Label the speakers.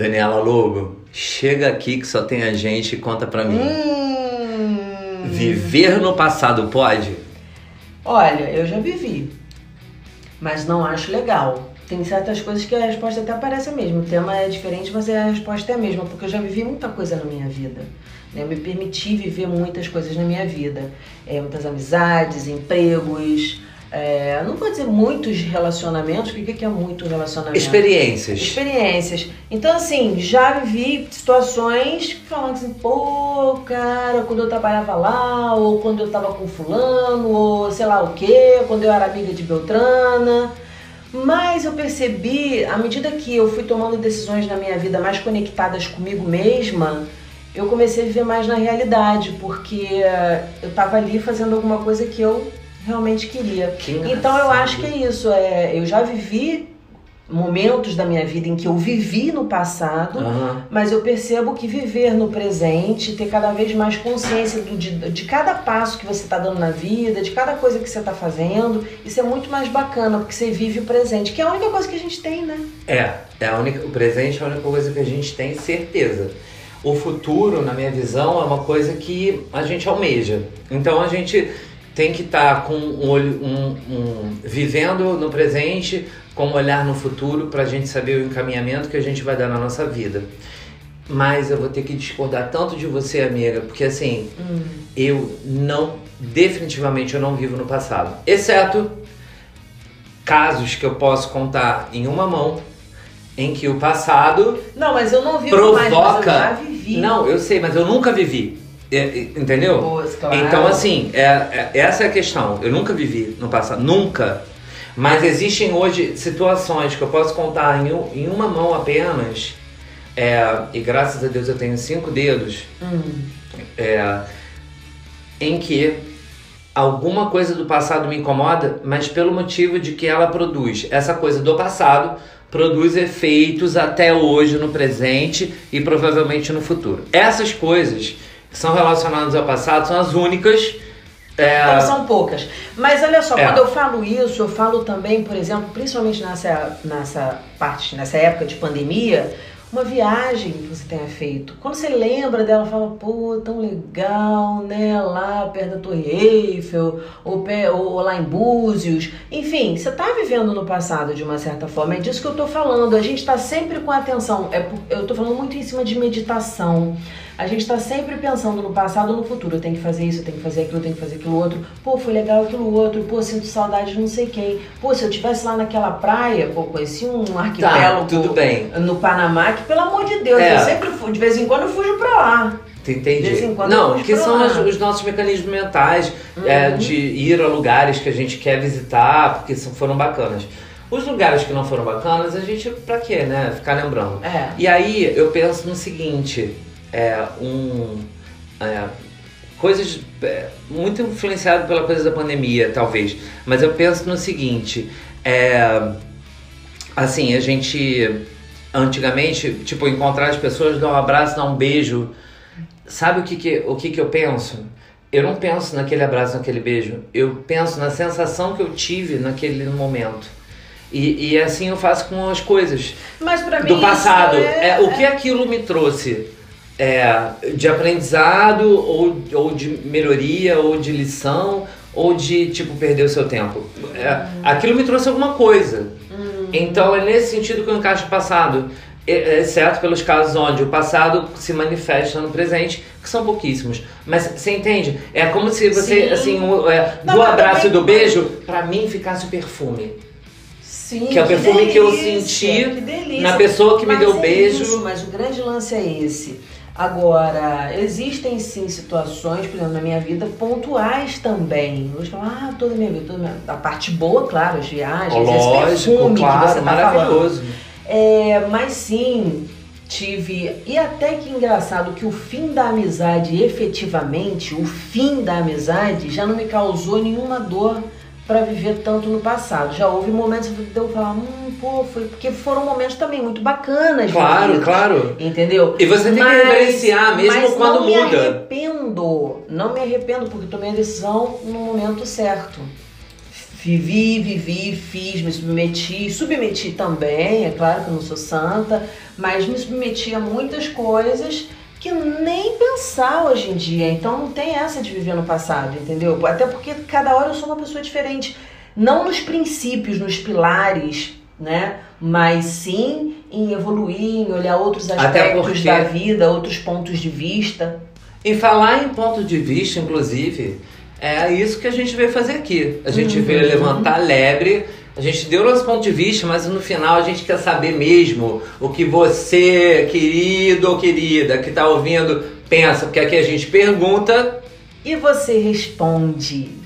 Speaker 1: Daniela Lobo, chega aqui que só tem a gente e conta pra mim.
Speaker 2: Hum.
Speaker 1: Viver no passado pode?
Speaker 2: Olha, eu já vivi, mas não acho legal. Tem certas coisas que a resposta até parece a mesma. O tema é diferente, mas a resposta é a mesma, porque eu já vivi muita coisa na minha vida. né? Eu me permiti viver muitas coisas na minha vida. É, muitas amizades, empregos. É, não vou dizer muitos relacionamentos, porque o que é muito relacionamento?
Speaker 1: Experiências.
Speaker 2: experiências. Então, assim, já vivi situações falando assim, pô, cara, quando eu trabalhava lá, ou quando eu tava com fulano, ou sei lá o quê, quando eu era amiga de Beltrana. Mas eu percebi, à medida que eu fui tomando decisões na minha vida mais conectadas comigo mesma, eu comecei a viver mais na realidade, porque eh, eu tava ali fazendo alguma coisa que eu realmente queria.
Speaker 1: Que
Speaker 2: Então eu acho que é isso. É, eu já vivi momentos da minha vida em que eu vivi no passado,
Speaker 1: Aham.
Speaker 2: mas eu percebo que viver no presente, ter cada vez mais consciência do, de, de cada passo que você está dando na vida, de cada coisa que você está fazendo, isso é muito mais bacana, porque você vive o presente, que é a única coisa que a gente tem, né?
Speaker 1: É, é a única, o presente é a única coisa que a gente tem certeza. O futuro, na minha visão, é uma coisa que a gente almeja. Então a gente tem que estar com um olho, um, um- vivendo no presente, com um olhar no futuro, para a gente saber o encaminhamento que a gente vai dar na nossa vida. Mas eu vou ter que discordar tanto de você, amiga, porque assim, eu não, definitivamente eu não vivo no passado. Exceto casos que eu posso contar em uma mão, em que o passado
Speaker 2: Não, mas eu não vivo mais, mas eu
Speaker 1: provoca.
Speaker 2: já vivi.
Speaker 1: Não, eu sei, mas eu nunca vivi. É, é, Entendeu?
Speaker 2: Pô, claro.
Speaker 1: Então, assim, é, é- essa é a questão. Eu nunca vivi no passado, nunca. Mas existem hoje situações que eu posso contar em, em uma mão apenas. é, e graças a Deus eu tenho cinco dedos.
Speaker 2: Hum.
Speaker 1: é, em que alguma coisa do passado me incomoda, mas pelo motivo de que ela produz essa coisa do passado produz efeitos até hoje no presente e provavelmente no futuro. Essas coisas que são relacionadas ao passado são as únicas é,
Speaker 2: Então são poucas. Mas olha só,
Speaker 1: É.
Speaker 2: quando eu falo isso, eu falo também, por exemplo, principalmente nessa, nessa parte, nessa época de pandemia, uma viagem que você tenha feito. Quando você lembra dela, fala, pô, tão legal, né? Lá perto da Torre Eiffel, ou, pé- ou lá em Búzios. Enfim, você tá vivendo no passado de uma certa forma. É disso que eu tô falando. A gente tá sempre com atenção. É, eu tô falando muito em cima de meditação. A gente tá sempre pensando no passado ou no futuro. Eu tenho que fazer isso, eu tenho que fazer aquilo, eu tenho que fazer aquilo outro. Pô, foi legal aquilo outro. Pô, sinto saudade de não sei quem. Pô, se eu tivesse lá naquela praia, pô, conheci um
Speaker 1: tá,
Speaker 2: arquipélago
Speaker 1: tudo bem.
Speaker 2: no Panamá, que pelo amor de Deus,
Speaker 1: É.
Speaker 2: eu sempre fui, de vez em quando eu fujo pra lá.
Speaker 1: Tu entende?
Speaker 2: De vez em quando eu
Speaker 1: Não,
Speaker 2: fujo
Speaker 1: que são as- os nossos mecanismos mentais é,
Speaker 2: Uhum.
Speaker 1: de ir a lugares que a gente quer visitar, porque são- foram bacanas. Os lugares que não foram bacanas, a gente, pra quê, né? Ficar lembrando.
Speaker 2: É.
Speaker 1: E aí eu penso no seguinte, é um. é, coisas. é, muito influenciado pela coisa da pandemia, talvez. Mas eu penso no seguinte, é. Assim, a gente. Antigamente, tipo, encontrar as pessoas, dar um abraço, dar um beijo. Sabe o que, que, o que, que eu penso? Eu não penso naquele abraço, naquele beijo. Eu penso na sensação que eu tive naquele momento. E, e assim eu faço com as coisas
Speaker 2: Mas pra mim.
Speaker 1: do passado.
Speaker 2: isso
Speaker 1: É, o que aquilo me trouxe? É, de aprendizado, ou, ou de melhoria, ou de lição, ou de, tipo, perder o seu tempo. É, aquilo me trouxe alguma coisa. Então é nesse sentido que eu encaixo o passado. E- Exceto pelos casos onde o passado se manifesta no presente, que são pouquíssimos. Mas você entende? É como se você,
Speaker 2: Sim.
Speaker 1: assim, o- é,
Speaker 2: Não,
Speaker 1: do abraço e do beijo, pra mim ficasse o perfume.
Speaker 2: Sim,
Speaker 1: Que é o perfume que eu
Speaker 2: delícia,
Speaker 1: senti
Speaker 2: que
Speaker 1: na pessoa que me
Speaker 2: Mas
Speaker 1: deu
Speaker 2: é
Speaker 1: beijo.
Speaker 2: isso, mas o grande lance é esse. Agora, existem sim situações, por exemplo, na minha vida, pontuais também. Hoje falar, ah, toda a minha vida, toda a, minha... a parte boa, claro, as viagens,
Speaker 1: Lógico,
Speaker 2: esse perfume que
Speaker 1: claro,
Speaker 2: você tá falando.
Speaker 1: maravilhoso.
Speaker 2: É, mas sim, tive. E até que engraçado que o fim da amizade, efetivamente, o fim da amizade já não me causou nenhuma dor pra viver tanto no passado. Já houve momentos de eu falar, hum, pô, foi porque foram momentos também muito bacanas.
Speaker 1: Claro,
Speaker 2: vividos,
Speaker 1: claro.
Speaker 2: Entendeu?
Speaker 1: E você tem que reverenciar, mesmo
Speaker 2: mas
Speaker 1: quando
Speaker 2: não me
Speaker 1: muda.
Speaker 2: arrependo, não me arrependo porque tomei a decisão no momento certo. Vivi, vivi, fiz, me submeti, submeti também, é claro que eu não sou santa, mas me submeti a muitas coisas que nem pensar hoje em dia. Então não tem essa de viver no passado, entendeu? Até porque cada hora eu sou uma pessoa diferente. Não nos princípios, nos pilares, né? Mas sim em evoluir, em olhar outros aspectos porque... da vida, outros pontos de vista.
Speaker 1: Em falar em ponto de vista, inclusive, é isso que a gente veio fazer aqui. A gente uhum. veio levantar lebre. A gente deu nosso ponto de vista, mas no final a gente quer saber mesmo o que você, querido ou querida, que está ouvindo, pensa. Porque aqui a gente pergunta.
Speaker 2: E você responde.